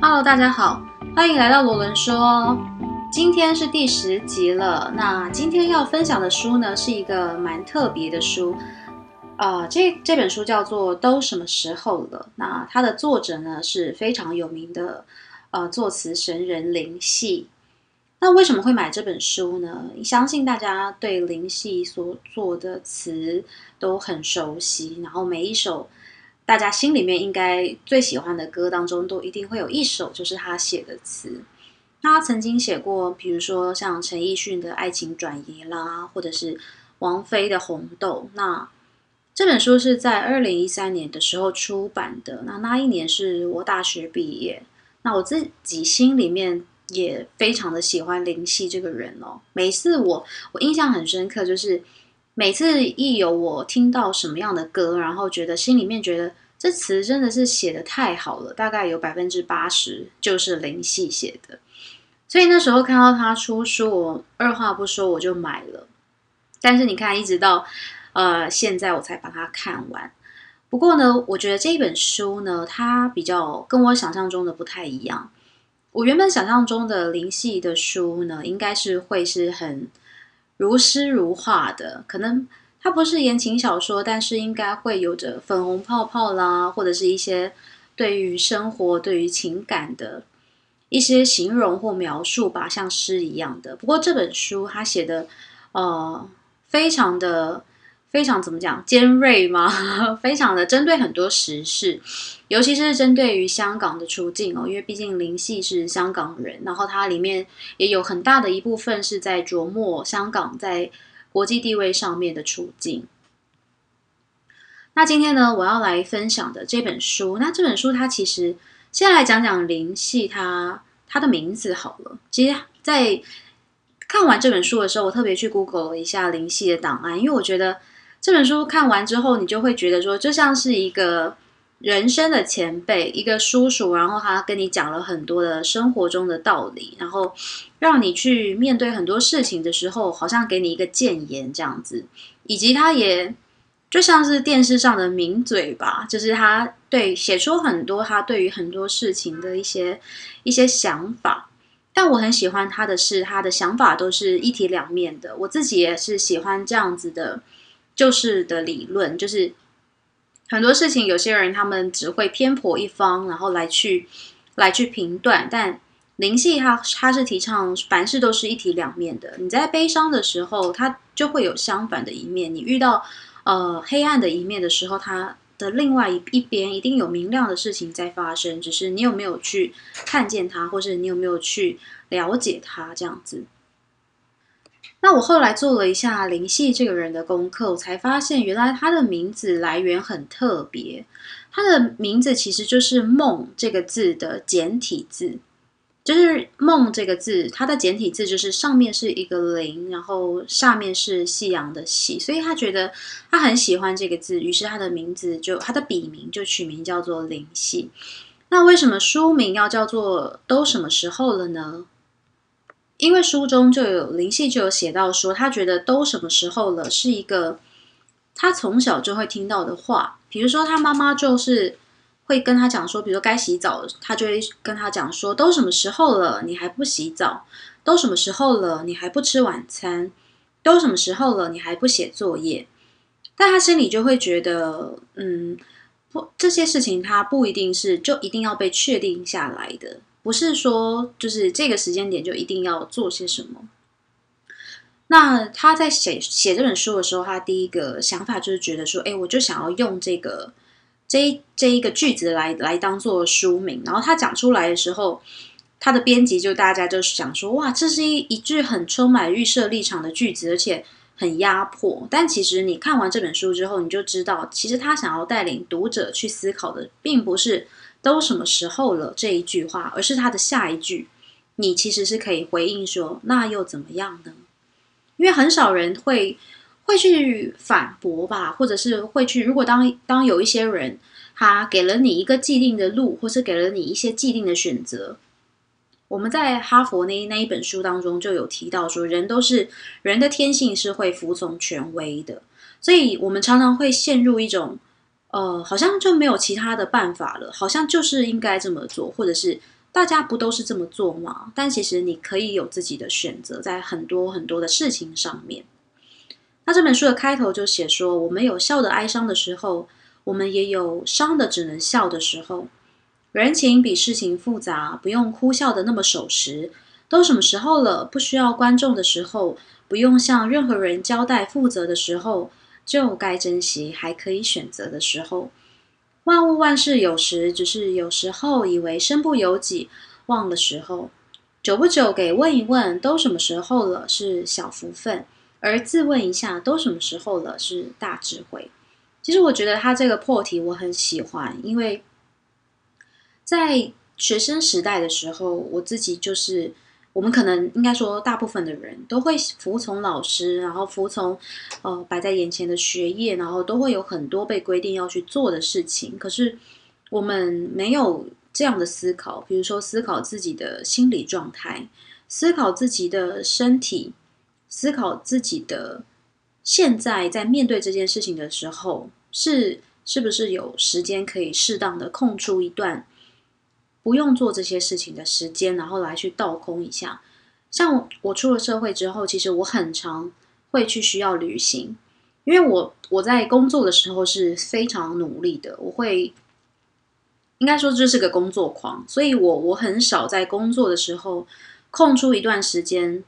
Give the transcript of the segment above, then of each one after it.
Hello，大家好，欢迎来到罗伦说。今天是第十集了。那今天要分享的书呢，是一个蛮特别的书。呃，这这本书叫做《都什么时候了》。那它的作者呢是非常有名的呃作词神人林夕。那为什么会买这本书呢？相信大家对林夕所做的词都很熟悉，然后每一首。大家心里面应该最喜欢的歌当中，都一定会有一首就是他写的词。那他曾经写过，比如说像陈奕迅的《爱情转移》啦，或者是王菲的《红豆》。那这本书是在二零一三年的时候出版的。那那一年是我大学毕业。那我自己心里面也非常的喜欢林夕这个人哦。每次我我印象很深刻，就是。每次一有我听到什么样的歌，然后觉得心里面觉得这词真的是写的太好了，大概有百分之八十就是林夕写的。所以那时候看到他出书，我二话不说我就买了。但是你看，一直到呃现在我才把它看完。不过呢，我觉得这本书呢，它比较跟我想象中的不太一样。我原本想象中的林夕的书呢，应该是会是很。如诗如画的，可能它不是言情小说，但是应该会有着粉红泡泡啦，或者是一些对于生活、对于情感的一些形容或描述吧，像诗一样的。不过这本书它写的，呃，非常的。非常怎么讲尖锐吗？非常的针对很多时事，尤其是针对于香港的处境哦，因为毕竟林夕是香港人，然后它里面也有很大的一部分是在琢磨香港在国际地位上面的处境。那今天呢，我要来分享的这本书，那这本书它其实先来讲讲林夕他他的名字好了。其实，在看完这本书的时候，我特别去 Google 了一下林夕的档案，因为我觉得。这本书看完之后，你就会觉得说，就像是一个人生的前辈，一个叔叔，然后他跟你讲了很多的生活中的道理，然后让你去面对很多事情的时候，好像给你一个谏言这样子。以及他也就像是电视上的名嘴吧，就是他对写出很多他对于很多事情的一些一些想法。但我很喜欢他的是，他的想法都是一体两面的。我自己也是喜欢这样子的。就是的理论，就是很多事情，有些人他们只会偏颇一方，然后来去来去评断。但灵系他他是提倡凡事都是一体两面的。你在悲伤的时候，它就会有相反的一面；你遇到呃黑暗的一面的时候，它的另外一一边一定有明亮的事情在发生。只是你有没有去看见它，或是你有没有去了解它，这样子。那我后来做了一下林夕这个人的功课，我才发现原来他的名字来源很特别。他的名字其实就是“梦”这个字的简体字，就是“梦”这个字，它的简体字就是上面是一个零，然后下面是夕阳的“夕”，所以他觉得他很喜欢这个字，于是他的名字就他的笔名就取名叫做林夕。那为什么书名要叫做“都什么时候了呢？”因为书中就有林夕就有写到说，他觉得都什么时候了，是一个他从小就会听到的话。比如说，他妈妈就是会跟他讲说，比如说该洗澡，他就会跟他讲说，都什么时候了，你还不洗澡？都什么时候了，你还不吃晚餐？都什么时候了，你还不写作业？但他心里就会觉得，嗯，不，这些事情他不一定是就一定要被确定下来的。不是说就是这个时间点就一定要做些什么。那他在写写这本书的时候，他第一个想法就是觉得说，哎，我就想要用这个这这一个句子来来当做书名。然后他讲出来的时候，他的编辑就大家就想说，哇，这是一一句很充满预设立场的句子，而且很压迫。但其实你看完这本书之后，你就知道，其实他想要带领读者去思考的，并不是。都什么时候了这一句话，而是他的下一句，你其实是可以回应说，那又怎么样呢？因为很少人会会去反驳吧，或者是会去，如果当当有一些人他给了你一个既定的路，或是给了你一些既定的选择，我们在哈佛那那一本书当中就有提到说，人都是人的天性是会服从权威的，所以我们常常会陷入一种。呃，好像就没有其他的办法了，好像就是应该这么做，或者是大家不都是这么做吗？但其实你可以有自己的选择，在很多很多的事情上面。那这本书的开头就写说，我们有笑的哀伤的时候，我们也有伤的只能笑的时候。人情比事情复杂，不用哭笑的那么守时。都什么时候了？不需要观众的时候，不用向任何人交代负责的时候，就该珍惜还可以选择的时候。万物万事有时，只是有时候以为身不由己，忘了时候。久不久给问一问，都什么时候了？是小福分。而自问一下，都什么时候了？是大智慧。其实我觉得他这个破题我很喜欢，因为在学生时代的时候，我自己就是。我们可能应该说，大部分的人都会服从老师，然后服从呃摆在眼前的学业，然后都会有很多被规定要去做的事情。可是我们没有这样的思考，比如说思考自己的心理状态，思考自己的身体，思考自己的现在在面对这件事情的时候，是是不是有时间可以适当的空出一段。不用做这些事情的时间，然后来去倒空一下。像我出了社会之后，其实我很常会去需要旅行，因为我我在工作的时候是非常努力的，我会应该说这是个工作狂，所以我我很少在工作的时候空出一段时间，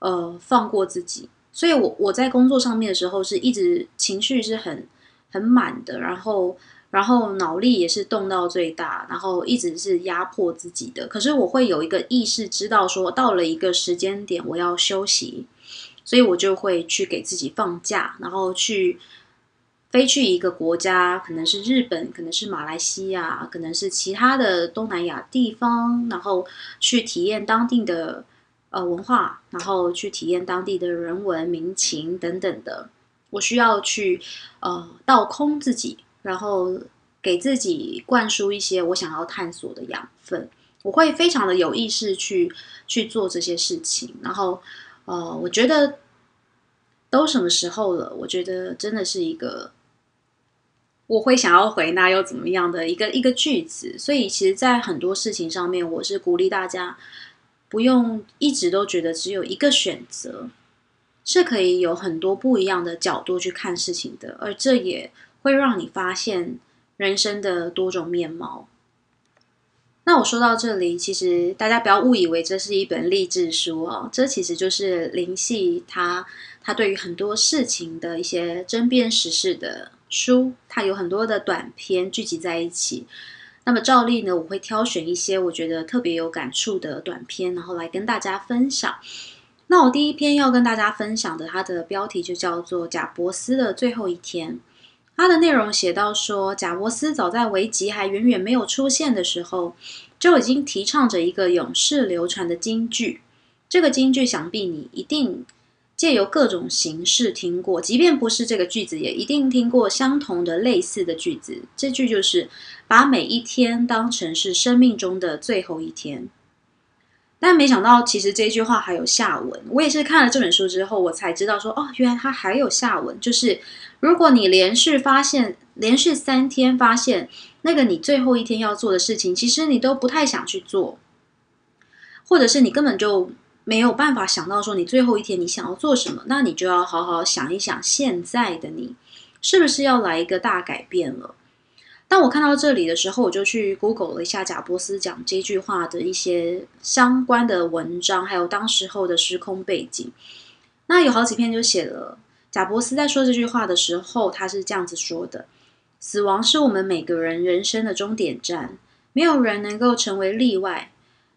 呃，放过自己。所以我我在工作上面的时候是一直情绪是很很满的，然后。然后脑力也是动到最大，然后一直是压迫自己的。可是我会有一个意识，知道说到了一个时间点，我要休息，所以我就会去给自己放假，然后去飞去一个国家，可能是日本，可能是马来西亚，可能是其他的东南亚地方，然后去体验当地的呃文化，然后去体验当地的人文民情等等的。我需要去呃倒空自己。然后给自己灌输一些我想要探索的养分，我会非常的有意识去去做这些事情。然后，呃，我觉得都什么时候了？我觉得真的是一个我会想要回那又怎么样的一个一个句子。所以，其实，在很多事情上面，我是鼓励大家不用一直都觉得只有一个选择，是可以有很多不一样的角度去看事情的。而这也。会让你发现人生的多种面貌。那我说到这里，其实大家不要误以为这是一本励志书哦，这其实就是林夕他他对于很多事情的一些争辩时事的书，它有很多的短篇聚集在一起。那么照例呢，我会挑选一些我觉得特别有感触的短篇，然后来跟大家分享。那我第一篇要跟大家分享的，它的标题就叫做《贾伯斯的最后一天》。它的内容写到说，贾伯斯早在维吉还远远没有出现的时候，就已经提倡着一个永世流传的金句。这个金句想必你一定借由各种形式听过，即便不是这个句子，也一定听过相同的类似的句子。这句就是把每一天当成是生命中的最后一天。但没想到，其实这句话还有下文。我也是看了这本书之后，我才知道说，哦，原来它还有下文。就是如果你连续发现，连续三天发现那个你最后一天要做的事情，其实你都不太想去做，或者是你根本就没有办法想到说你最后一天你想要做什么，那你就要好好想一想，现在的你是不是要来一个大改变了。当我看到这里的时候，我就去 Google 了一下贾伯斯讲这句话的一些相关的文章，还有当时候的时空背景。那有好几篇就写了贾伯斯在说这句话的时候，他是这样子说的：“死亡是我们每个人人生的终点站，没有人能够成为例外。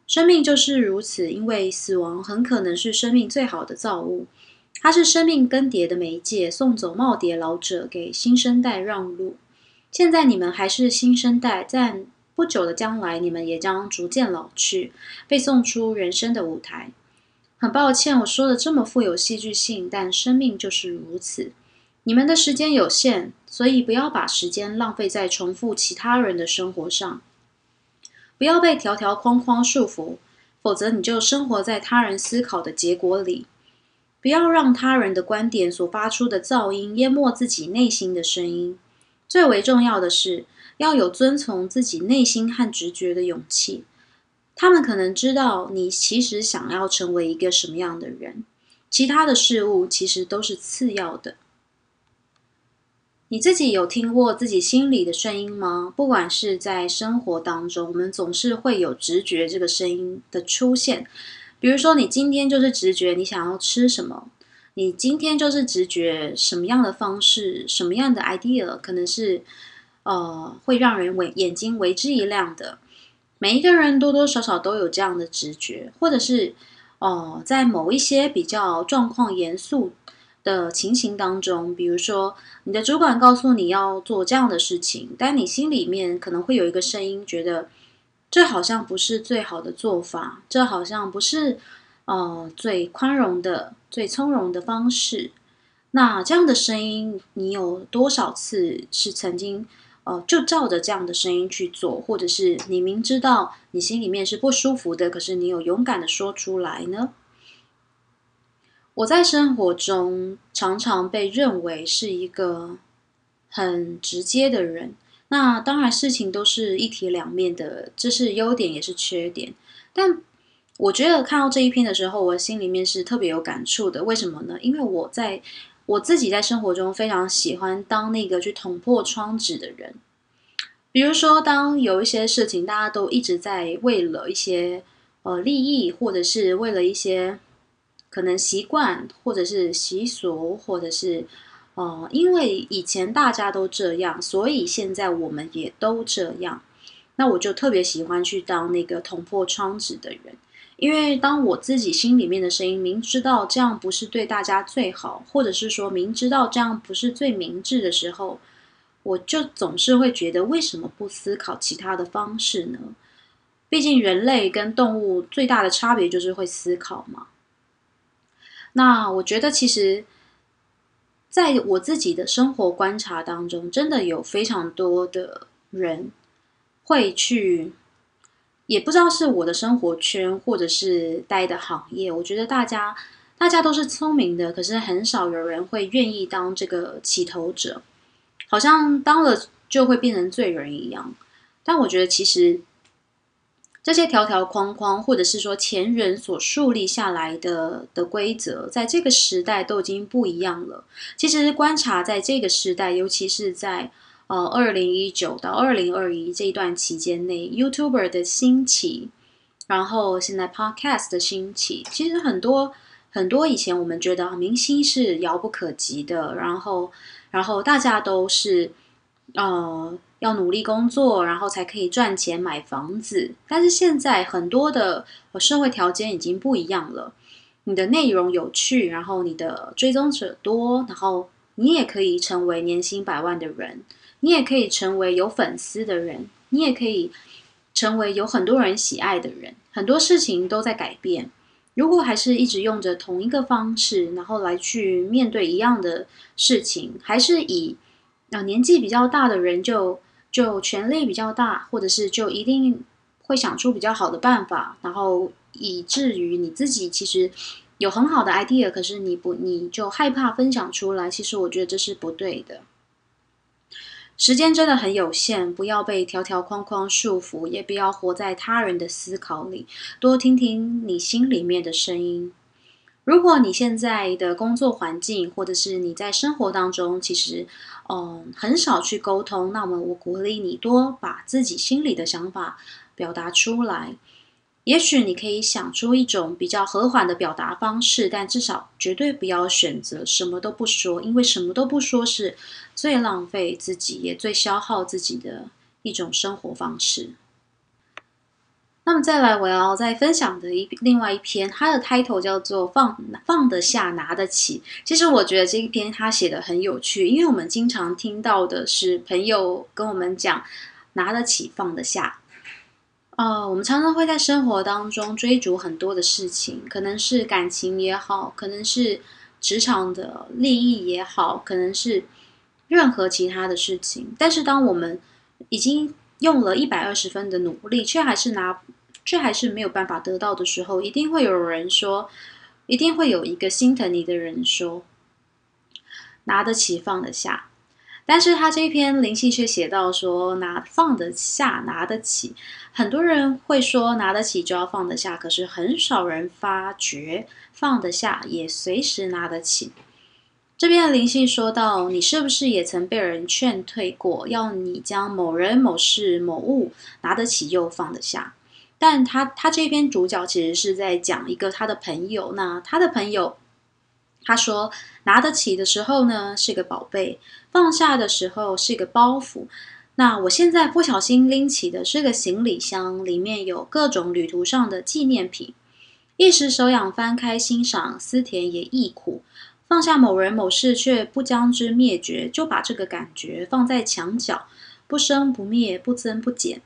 生命就是如此，因为死亡很可能是生命最好的造物，它是生命更迭的媒介，送走耄耋老者，给新生代让路。”现在你们还是新生代，在不久的将来，你们也将逐渐老去，被送出人生的舞台。很抱歉，我说的这么富有戏剧性，但生命就是如此。你们的时间有限，所以不要把时间浪费在重复其他人的生活上。不要被条条框框束缚，否则你就生活在他人思考的结果里。不要让他人的观点所发出的噪音淹没自己内心的声音。最为重要的是，要有遵从自己内心和直觉的勇气。他们可能知道你其实想要成为一个什么样的人，其他的事物其实都是次要的。你自己有听过自己心里的声音吗？不管是在生活当中，我们总是会有直觉这个声音的出现。比如说，你今天就是直觉你想要吃什么，你今天就是直觉什么样的方式、什么样的 idea 可能是呃会让人为眼睛为之一亮的。每一个人多多少少都有这样的直觉，或者是哦，在某一些比较状况严肃。的情形当中，比如说你的主管告诉你要做这样的事情，但你心里面可能会有一个声音，觉得这好像不是最好的做法，这好像不是呃最宽容的、最从容的方式。那这样的声音，你有多少次是曾经呃就照着这样的声音去做，或者是你明知道你心里面是不舒服的，可是你有勇敢的说出来呢？我在生活中常常被认为是一个很直接的人，那当然事情都是一体两面的，这是优点也是缺点。但我觉得看到这一篇的时候，我心里面是特别有感触的。为什么呢？因为我在我自己在生活中非常喜欢当那个去捅破窗纸的人。比如说，当有一些事情大家都一直在为了一些呃利益，或者是为了一些。可能习惯，或者是习俗，或者是，呃，因为以前大家都这样，所以现在我们也都这样。那我就特别喜欢去当那个捅破窗纸的人，因为当我自己心里面的声音明知道这样不是对大家最好，或者是说明知道这样不是最明智的时候，我就总是会觉得为什么不思考其他的方式呢？毕竟人类跟动物最大的差别就是会思考嘛。那我觉得，其实，在我自己的生活观察当中，真的有非常多的人会去，也不知道是我的生活圈，或者是待的行业。我觉得大家大家都是聪明的，可是很少有人会愿意当这个起头者，好像当了就会变成罪人一样。但我觉得，其实。这些条条框框，或者是说前人所树立下来的的规则，在这个时代都已经不一样了。其实观察在这个时代，尤其是在呃二零一九到二零二一这一段期间内，YouTuber 的兴起，然后现在 Podcast 的兴起，其实很多很多以前我们觉得明星是遥不可及的，然后然后大家都是呃。要努力工作，然后才可以赚钱买房子。但是现在很多的社会条件已经不一样了。你的内容有趣，然后你的追踪者多，然后你也可以成为年薪百万的人，你也可以成为有粉丝的人，你也可以成为有很多人喜爱的人。很多事情都在改变。如果还是一直用着同一个方式，然后来去面对一样的事情，还是以啊年纪比较大的人就。就权力比较大，或者是就一定会想出比较好的办法，然后以至于你自己其实有很好的 idea，可是你不你就害怕分享出来。其实我觉得这是不对的。时间真的很有限，不要被条条框框束缚，也不要活在他人的思考里，多听听你心里面的声音。如果你现在的工作环境，或者是你在生活当中，其实，嗯，很少去沟通，那么我鼓励你多把自己心里的想法表达出来。也许你可以想出一种比较和缓的表达方式，但至少绝对不要选择什么都不说，因为什么都不说是最浪费自己，也最消耗自己的一种生活方式。那么再来，我要再分享的一另外一篇，它的 title 叫做“放放得下，拿得起”。其实我觉得这一篇他写的很有趣，因为我们经常听到的是朋友跟我们讲“拿得起，放得下”。呃，我们常常会在生活当中追逐很多的事情，可能是感情也好，可能是职场的利益也好，可能是任何其他的事情。但是当我们已经用了一百二十分的努力，却还是拿，却还是没有办法得到的时候，一定会有人说，一定会有一个心疼你的人说，拿得起放得下。但是他这篇灵性却写到说拿放得下拿得起，很多人会说拿得起就要放得下，可是很少人发觉放得下也随时拿得起。这边的灵性说到，你是不是也曾被人劝退过，要你将某人某事某物拿得起又放得下？但他他这边主角其实是在讲一个他的朋友，那他的朋友他说拿得起的时候呢是个宝贝，放下的时候是个包袱。那我现在不小心拎起的是个行李箱，里面有各种旅途上的纪念品，一时手痒翻开欣赏，思甜也亦苦。放下某人某事却不将之灭绝，就把这个感觉放在墙角，不生不灭，不增不减。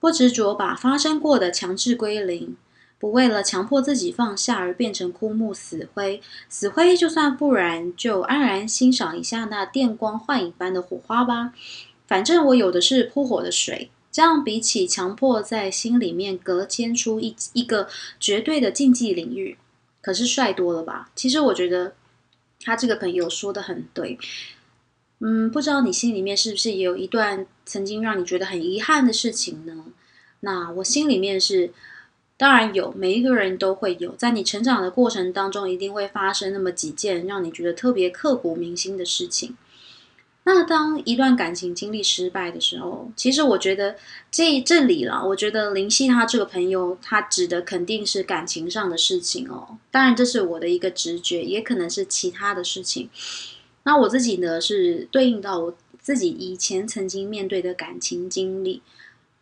不执着把发生过的强制归零，不为了强迫自己放下而变成枯木死灰。死灰就算不燃，就安然欣赏一下那电光幻影般的火花吧。反正我有的是扑火的水，这样比起强迫在心里面隔间出一一个绝对的禁忌领域，可是帅多了吧？其实我觉得他这个朋友说的很对。嗯，不知道你心里面是不是也有一段曾经让你觉得很遗憾的事情呢？那我心里面是，当然有，每一个人都会有，在你成长的过程当中，一定会发生那么几件让你觉得特别刻骨铭心的事情。那当一段感情经历失败的时候，其实我觉得这这里了，我觉得林夕他这个朋友，他指的肯定是感情上的事情哦。当然，这是我的一个直觉，也可能是其他的事情。那我自己呢，是对应到我自己以前曾经面对的感情经历。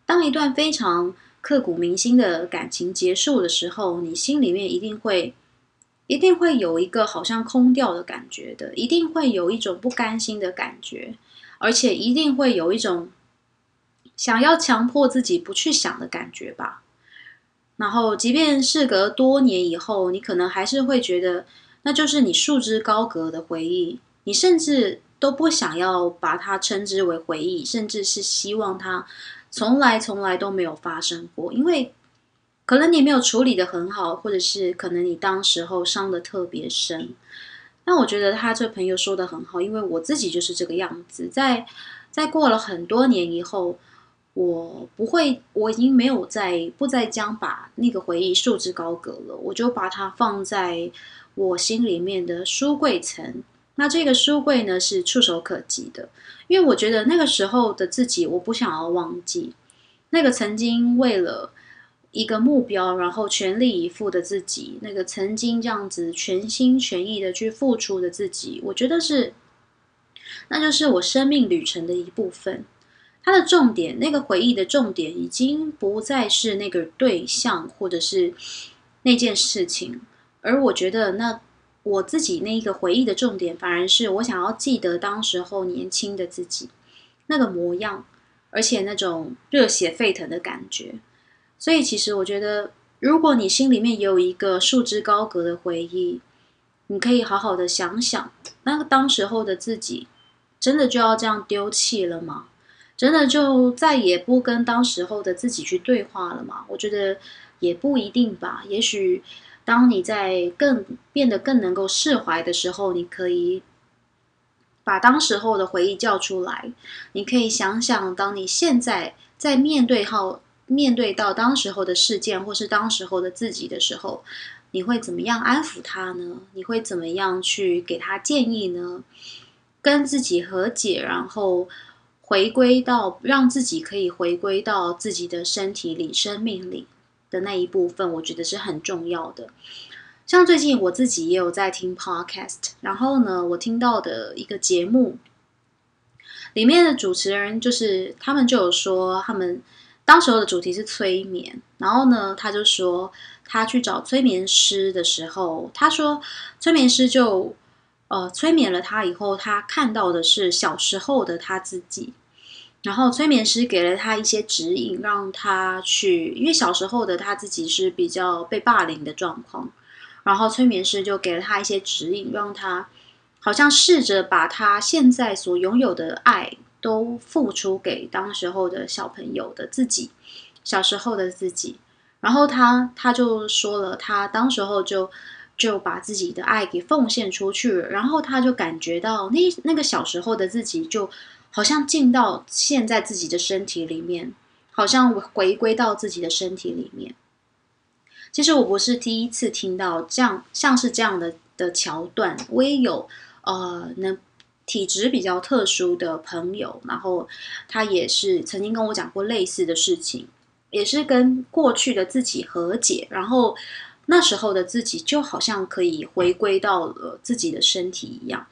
当一段非常刻骨铭心的感情结束的时候，你心里面一定会，一定会有一个好像空掉的感觉的，一定会有一种不甘心的感觉，而且一定会有一种想要强迫自己不去想的感觉吧。然后，即便事隔多年以后，你可能还是会觉得，那就是你束之高阁的回忆。你甚至都不想要把它称之为回忆，甚至是希望它从来从来都没有发生过，因为可能你没有处理的很好，或者是可能你当时候伤的特别深。那我觉得他这朋友说的很好，因为我自己就是这个样子，在在过了很多年以后，我不会，我已经没有再不再将把那个回忆束之高阁了，我就把它放在我心里面的书柜层。那这个书柜呢是触手可及的，因为我觉得那个时候的自己，我不想要忘记那个曾经为了一个目标，然后全力以赴的自己，那个曾经这样子全心全意的去付出的自己，我觉得是，那就是我生命旅程的一部分。它的重点，那个回忆的重点，已经不再是那个对象或者是那件事情，而我觉得那。我自己那一个回忆的重点，反而是我想要记得当时候年轻的自己那个模样，而且那种热血沸腾的感觉。所以，其实我觉得，如果你心里面也有一个束之高阁的回忆，你可以好好的想想，那个当时候的自己，真的就要这样丢弃了吗？真的就再也不跟当时候的自己去对话了吗？我觉得也不一定吧，也许。当你在更变得更能够释怀的时候，你可以把当时候的回忆叫出来。你可以想想，当你现在在面对好面对到当时候的事件，或是当时候的自己的时候，你会怎么样安抚他呢？你会怎么样去给他建议呢？跟自己和解，然后回归到让自己可以回归到自己的身体里、生命里。的那一部分，我觉得是很重要的。像最近我自己也有在听 podcast，然后呢，我听到的一个节目里面的主持人，就是他们就有说，他们当时候的主题是催眠，然后呢，他就说他去找催眠师的时候，他说催眠师就呃催眠了他以后，他看到的是小时候的他自己。然后催眠师给了他一些指引，让他去，因为小时候的他自己是比较被霸凌的状况，然后催眠师就给了他一些指引，让他好像试着把他现在所拥有的爱都付出给当时候的小朋友的自己，小时候的自己。然后他他就说了，他当时候就就把自己的爱给奉献出去，然后他就感觉到那那个小时候的自己就好像进到现在自己的身体里面，好像回归到自己的身体里面。其实我不是第一次听到这样像是这样的的桥段，我也有呃能体质比较特殊的朋友，然后他也是曾经跟我讲过类似的事情，也是跟过去的自己和解，然后。那时候的自己就好像可以回归到了自己的身体一样。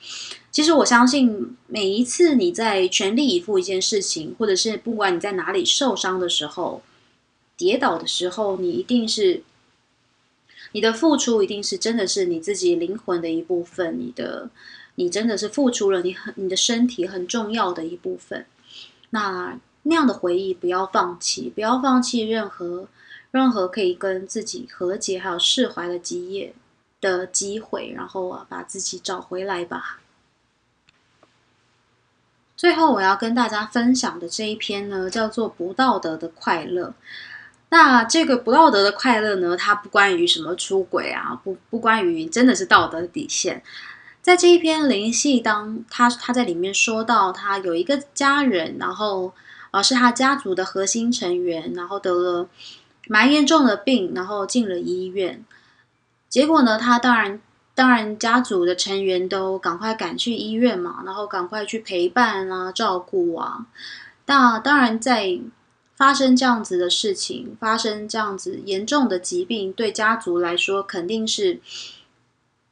其实我相信，每一次你在全力以赴一件事情，或者是不管你在哪里受伤的时候、跌倒的时候，你一定是你的付出，一定是真的是你自己灵魂的一部分。你的，你真的是付出了你很你的身体很重要的一部分。那那样的回忆，不要放弃，不要放弃任何。任何可以跟自己和解还有释怀的基业的机会，然后啊，把自己找回来吧。最后我要跟大家分享的这一篇呢，叫做《不道德的快乐》。那这个不道德的快乐呢，它不关于什么出轨啊，不不关于真的是道德底线。在这一篇灵系当，他他在里面说到，他有一个家人，然后啊是他家族的核心成员，然后得了。蛮严重的病，然后进了医院。结果呢，他当然当然家族的成员都赶快赶去医院嘛，然后赶快去陪伴啊、照顾啊。那当然，在发生这样子的事情，发生这样子严重的疾病，对家族来说肯定是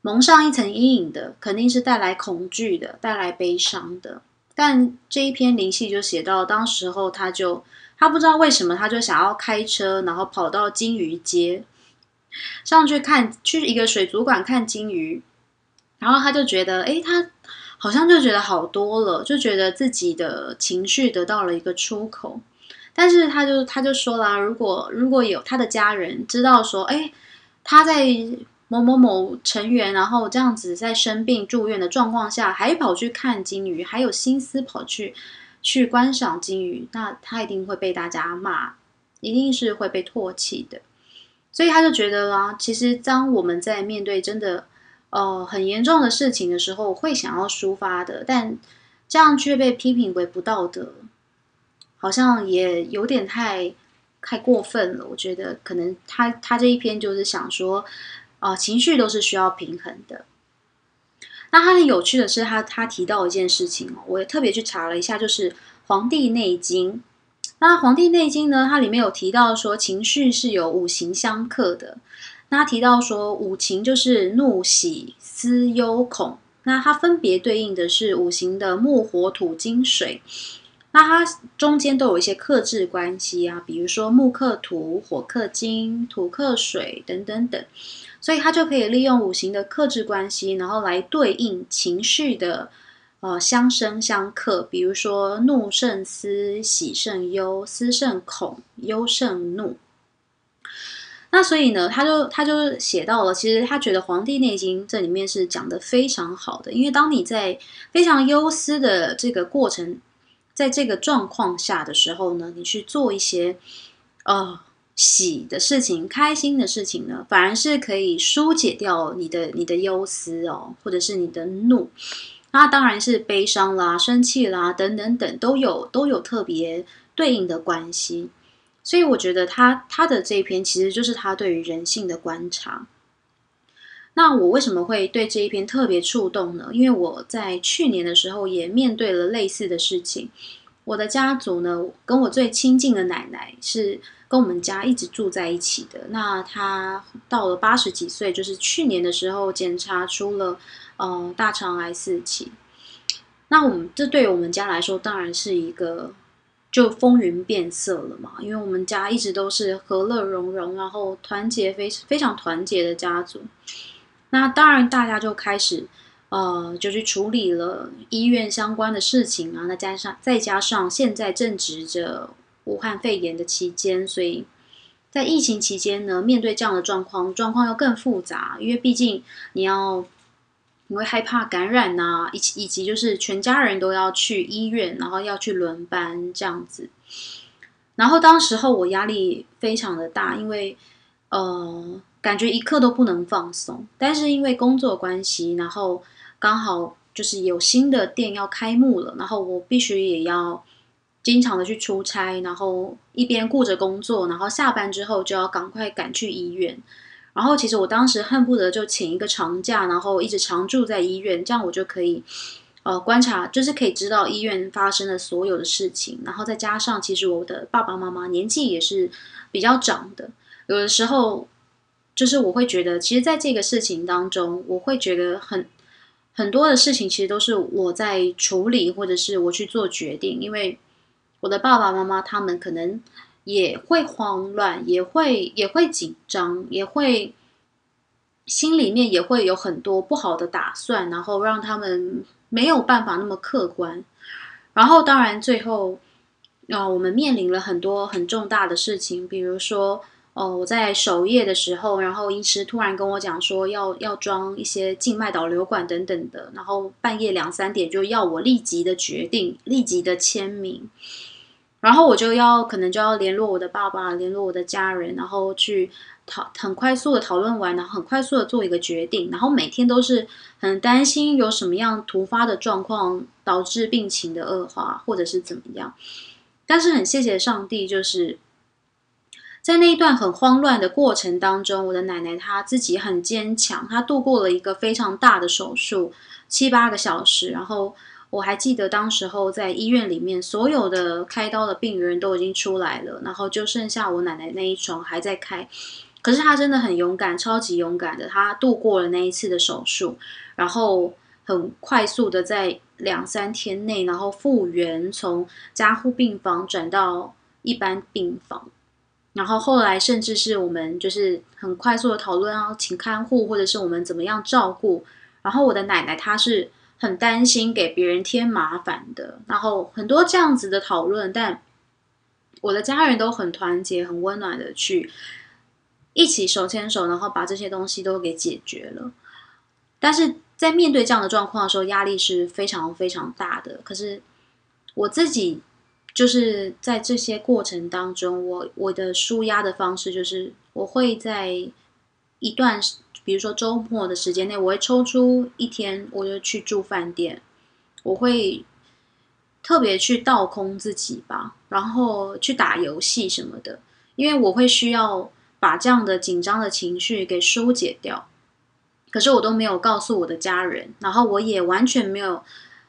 蒙上一层阴影的，肯定是带来恐惧的，带来悲伤的。但这一篇灵气就写到，当时候他就。他不知道为什么，他就想要开车，然后跑到金鱼街上去看，去一个水族馆看金鱼。然后他就觉得，哎，他好像就觉得好多了，就觉得自己的情绪得到了一个出口。但是他就他就说了，如果如果有他的家人知道说，哎，他在某某某成员，然后这样子在生病住院的状况下，还跑去看金鱼，还有心思跑去。去观赏金鱼，那他一定会被大家骂，一定是会被唾弃的。所以他就觉得啦，其实当我们在面对真的呃很严重的事情的时候，会想要抒发的，但这样却被批评为不道德，好像也有点太太过分了。我觉得可能他他这一篇就是想说，啊，情绪都是需要平衡的。那他很有趣的是，他他提到一件事情哦，我也特别去查了一下，就是《黄帝内经》。那《黄帝内经》呢，它里面有提到说，情绪是有五行相克的。那他提到说，五情就是怒、喜、思、忧、恐。那它分别对应的是五行的木、火、土、金、水。那它中间都有一些克制关系啊，比如说木克土，火克金，土克水，等等等。所以他就可以利用五行的克制关系，然后来对应情绪的呃相生相克。比如说怒胜思，喜胜忧，思胜恐，忧胜怒。那所以呢，他就他就写到了，其实他觉得《黄帝内经》这里面是讲的非常好的，因为当你在非常忧思的这个过程，在这个状况下的时候呢，你去做一些呃。喜的事情、开心的事情呢，反而是可以疏解掉你的你的忧思哦，或者是你的怒。那当然是悲伤啦、生气啦等等等都有都有特别对应的关系。所以我觉得他他的这一篇其实就是他对于人性的观察。那我为什么会对这一篇特别触动呢？因为我在去年的时候也面对了类似的事情。我的家族呢，跟我最亲近的奶奶是。跟我们家一直住在一起的，那他到了八十几岁，就是去年的时候检查出了呃大肠癌四期。那我们这对于我们家来说，当然是一个就风云变色了嘛，因为我们家一直都是和乐融融，然后团结非非常团结的家族。那当然大家就开始呃就去处理了医院相关的事情啊，那加上再加上现在正值着。武汉肺炎的期间，所以在疫情期间呢，面对这样的状况，状况又更复杂，因为毕竟你要你会害怕感染呐，以以及就是全家人都要去医院，然后要去轮班这样子。然后当时候我压力非常的大，因为呃。感觉一刻都不能放松。但是因为工作关系，然后刚好就是有新的店要开幕了，然后我必须也要经常的去出差，然后一边顾着工作，然后下班之后就要赶快赶去医院。然后其实我当时恨不得就请一个长假，然后一直常住在医院，这样我就可以，呃，观察，就是可以知道医院发生的所有的事情。然后再加上，其实我的爸爸妈妈年纪也是比较长的，有的时候就是我会觉得，其实在这个事情当中，我会觉得很很多的事情其实都是我在处理，或者是我去做决定，因为我的爸爸妈妈他们可能。也会慌乱，也会也会紧张，也会心里面也会有很多不好的打算，然后让他们没有办法那么客观。然后当然最后，啊，我们面临了很多很重大的事情，比如说，哦，我在守夜的时候，然后医师突然跟我讲说要要装一些静脉导流管等等的，然后半夜两三点就要我立即的决定，立即的签名。然后我就要可能就要联络我的爸爸，联络我的家人，然后去讨很快速的讨论完，然后很快速的做一个决定。然后每天都是很担心有什么样突发的状况导致病情的恶化，或者是怎么样。但是很谢谢上帝，就是在那一段很慌乱的过程当中，我的奶奶她自己很坚强，她度过了一个非常大的手术，七八个小时，然后。我还记得当时候在医院里面，所有的开刀的病人都已经出来了，然后就剩下我奶奶那一床还在开。可是她真的很勇敢，超级勇敢的，她度过了那一次的手术，然后很快速的在两三天内，然后复原，从加护病房转到一般病房。然后后来甚至是我们就是很快速的讨论要请看护，或者是我们怎么样照顾。然后我的奶奶她是。很担心给别人添麻烦的，然后很多这样子的讨论，但我的家人都很团结、很温暖的去一起手牵手，然后把这些东西都给解决了。但是在面对这样的状况的时候，压力是非常非常大的。可是我自己就是在这些过程当中，我我的舒压的方式就是我会在一段。比如说周末的时间内，我会抽出一天，我就去住饭店。我会特别去倒空自己吧，然后去打游戏什么的，因为我会需要把这样的紧张的情绪给疏解掉。可是我都没有告诉我的家人，然后我也完全没有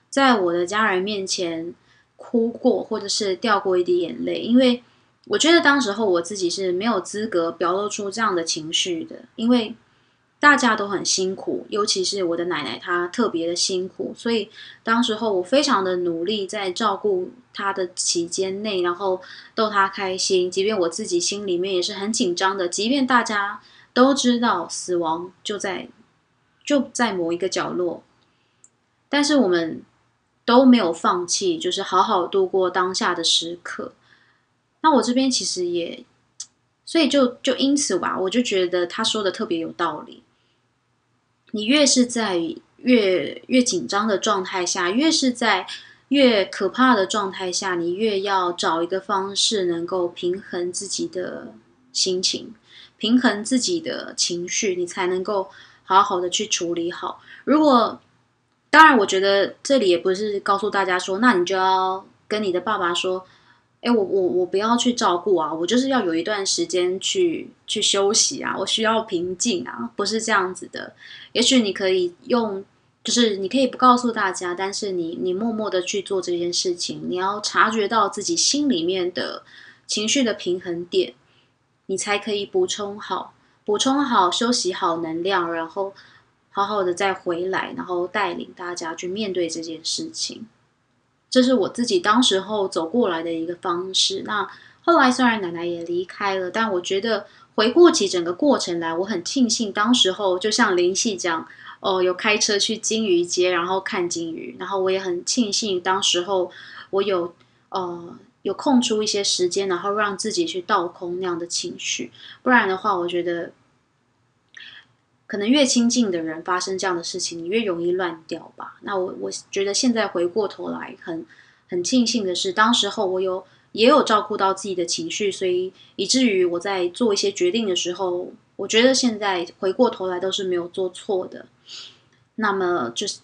在我的家人面前哭过，或者是掉过一滴眼泪，因为我觉得当时候我自己是没有资格表露出这样的情绪的，因为。大家都很辛苦，尤其是我的奶奶，她特别的辛苦。所以当时候我非常的努力，在照顾她的期间内，然后逗她开心。即便我自己心里面也是很紧张的，即便大家都知道死亡就在就在某一个角落，但是我们都没有放弃，就是好好度过当下的时刻。那我这边其实也，所以就就因此吧，我就觉得他说的特别有道理。你越是在越越紧张的状态下，越是在越可怕的状态下，你越要找一个方式能够平衡自己的心情，平衡自己的情绪，你才能够好好的去处理好。如果当然，我觉得这里也不是告诉大家说，那你就要跟你的爸爸说。哎，我我我不要去照顾啊，我就是要有一段时间去去休息啊，我需要平静啊，不是这样子的。也许你可以用，就是你可以不告诉大家，但是你你默默的去做这件事情，你要察觉到自己心里面的情绪的平衡点，你才可以补充好，补充好，休息好能量，然后好好的再回来，然后带领大家去面对这件事情。这是我自己当时候走过来的一个方式。那后来虽然奶奶也离开了，但我觉得回顾起整个过程来，我很庆幸当时候就像林夕讲，哦，有开车去金鱼街，然后看金鱼。然后我也很庆幸当时候我有呃有空出一些时间，然后让自己去倒空那样的情绪。不然的话，我觉得。可能越亲近的人发生这样的事情，你越容易乱掉吧。那我我觉得现在回过头来，很很庆幸的是，当时候我有也有照顾到自己的情绪，所以以至于我在做一些决定的时候，我觉得现在回过头来都是没有做错的。那么就是，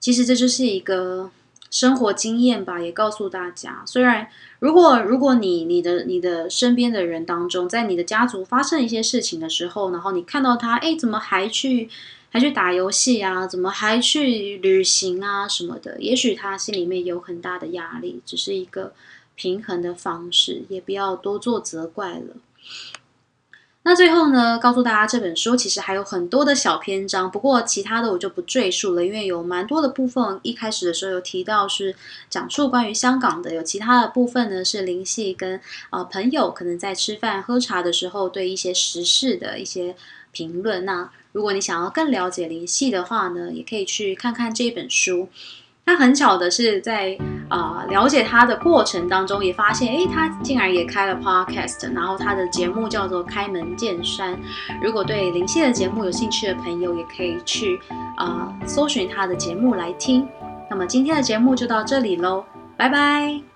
其实这就是一个生活经验吧，也告诉大家，虽然如果如果你你的你的身边的人当中，在你的家族发生一些事情的时候，然后你看到他，哎，怎么还去还去打游戏啊？怎么还去旅行啊？什么的？也许他心里面有很大的压力，只是一个平衡的方式，也不要多做责怪了。那最后呢，告诉大家这本书其实还有很多的小篇章，不过其他的我就不赘述了，因为有蛮多的部分一开始的时候有提到是讲述关于香港的，有其他的部分呢是林夕跟呃朋友可能在吃饭喝茶的时候对一些时事的一些评论。那如果你想要更了解林夕的话呢，也可以去看看这本书。那很巧的是，在啊了解他的过程当中，也发现，哎，他竟然也开了 podcast，然后他的节目叫做《开门见山》。如果对林夕的节目有兴趣的朋友，也可以去啊搜寻他的节目来听。那么今天的节目就到这里喽，拜拜。